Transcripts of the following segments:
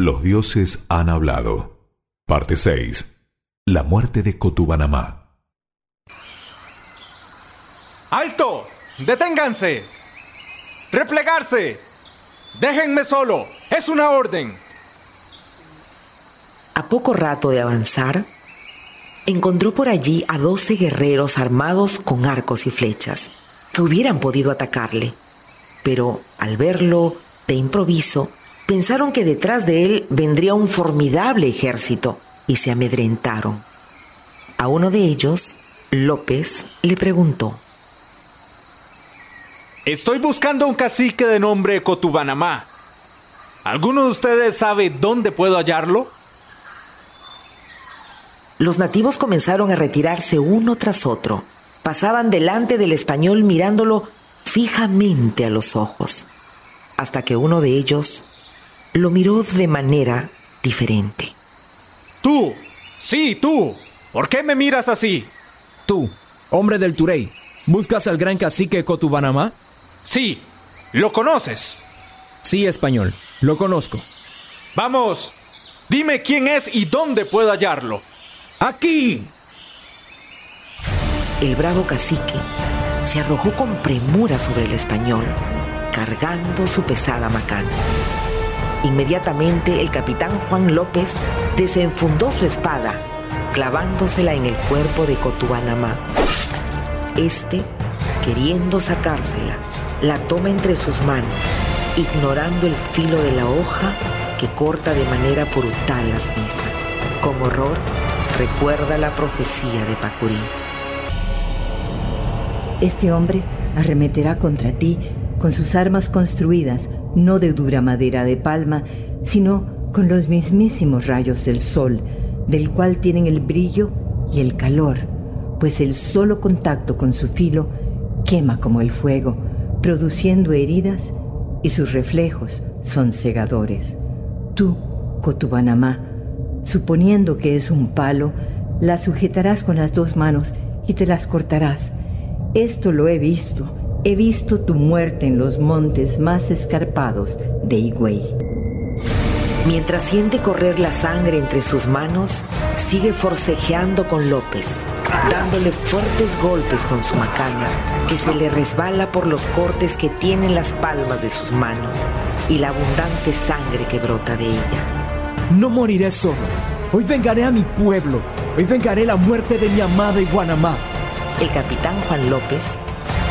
Los dioses han hablado. Parte 6. La muerte de Cotubanamá. ¡Alto! ¡Deténganse! ¡Replegarse! ¡Déjenme solo! ¡Es una orden! A poco rato de avanzar, encontró por allí a doce guerreros armados con arcos y flechas, que hubieran podido atacarle. Pero al verlo de improviso, pensaron que detrás de él vendría un formidable ejército y se amedrentaron. A uno de ellos, López le preguntó. Estoy buscando un cacique de nombre Cotubanamá. ¿Alguno de ustedes sabe dónde puedo hallarlo? Los nativos comenzaron a retirarse uno tras otro. Pasaban delante del español mirándolo fijamente a los ojos, hasta que uno de ellos lo miró de manera diferente. Tú, sí, tú. ¿Por qué me miras así? Tú, hombre del Turey, ¿buscas al gran cacique Cotubanamá? Sí, ¿lo conoces? Sí, español, lo conozco. Vamos, dime quién es y dónde puedo hallarlo. ¡Aquí! El bravo cacique se arrojó con premura sobre el español, cargando su pesada macana. Inmediatamente el capitán Juan López desenfundó su espada, clavándosela en el cuerpo de Cotubanamá. Este, queriendo sacársela, la toma entre sus manos, ignorando el filo de la hoja que corta de manera brutal las mismas. Con horror, recuerda la profecía de Pacurí. Este hombre arremeterá contra ti con sus armas construidas no de dura madera de palma, sino con los mismísimos rayos del sol, del cual tienen el brillo y el calor, pues el solo contacto con su filo quema como el fuego, produciendo heridas y sus reflejos son cegadores. Tú, Cotubanamá, suponiendo que es un palo, la sujetarás con las dos manos y te las cortarás. Esto lo he visto. He visto tu muerte en los montes más escarpados de Higüey. Mientras siente correr la sangre entre sus manos, sigue forcejeando con López, dándole fuertes golpes con su macana, que se le resbala por los cortes que tienen las palmas de sus manos y la abundante sangre que brota de ella. No moriré solo. Hoy vengaré a mi pueblo. Hoy vengaré la muerte de mi amada Iguanamá. El capitán Juan López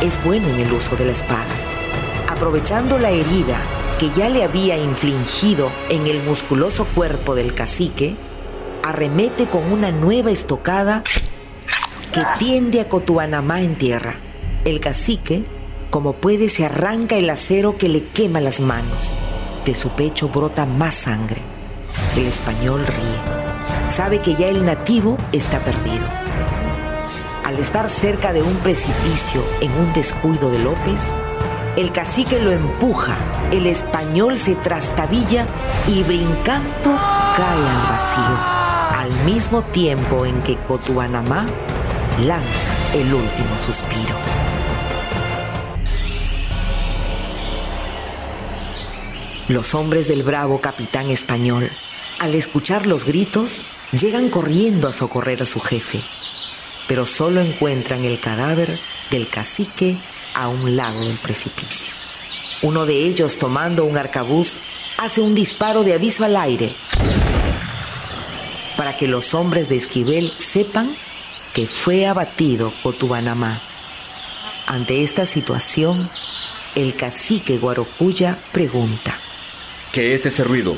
es bueno en el uso de la espada. Aprovechando la herida que ya le había infligido en el musculoso cuerpo del cacique, arremete con una nueva estocada que tiende a Cotuanamá en tierra. El cacique, como puede, se arranca el acero que le quema las manos. De su pecho brota más sangre. El español ríe. Sabe que ya el nativo está perdido. Al estar cerca de un precipicio en un descuido de López, el cacique lo empuja, el español se trastabilla y brincando cae al vacío, al mismo tiempo en que Cotuanamá lanza el último suspiro. Los hombres del bravo capitán español, al escuchar los gritos, llegan corriendo a socorrer a su jefe, pero solo encuentran el cadáver del cacique a un lado del precipicio. Uno de ellos, tomando un arcabuz, hace un disparo de aviso al aire para que los hombres de Esquivel sepan que fue abatido Cotubanamá. Ante esta situación, el cacique Guarocuya pregunta. ¿Qué es ese ruido?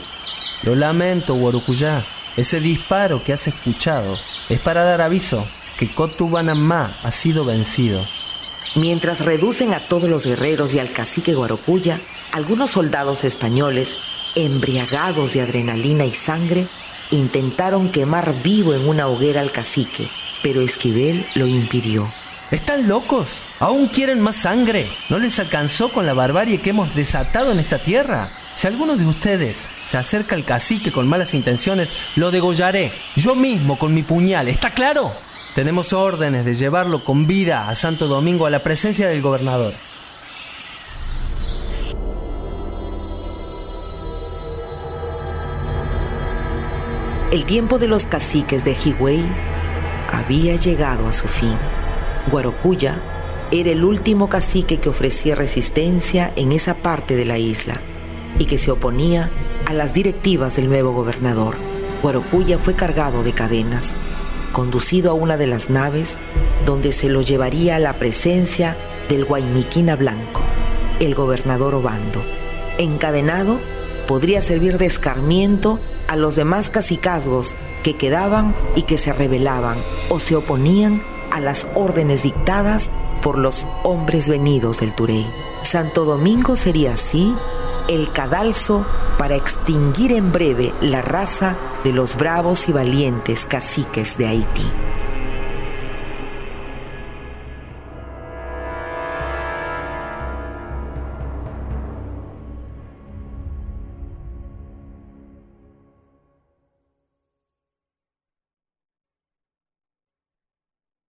Lo lamento, Guarocuya. Ese disparo que has escuchado es para dar aviso que Cotubanamá ha sido vencido. Mientras reducen a todos los guerreros y al cacique Guarocuya, algunos soldados españoles, embriagados de adrenalina y sangre, intentaron quemar vivo en una hoguera al cacique, pero Esquivel lo impidió. ¿Están locos? ¿Aún quieren más sangre? ¿No les alcanzó con la barbarie que hemos desatado en esta tierra? Si alguno de ustedes se acerca al cacique con malas intenciones, lo degollaré, yo mismo con mi puñal, ¿está claro? Tenemos órdenes de llevarlo con vida a Santo Domingo a la presencia del gobernador. El tiempo de los caciques de Higüey había llegado a su fin. Guarocuya era el último cacique que ofrecía resistencia en esa parte de la isla y que se oponía a las directivas del nuevo gobernador. Guarocuya fue cargado de cadenas, conducido a una de las naves donde se lo llevaría a la presencia del Guaymiquina Blanco, el gobernador Obando. Encadenado, podría servir de escarmiento a los demás cacicazgos que quedaban y que se rebelaban o se oponían a las órdenes dictadas por los hombres venidos del Turey. Santo Domingo sería así el cadalso para extinguir en breve la raza de los bravos y valientes caciques de Haití.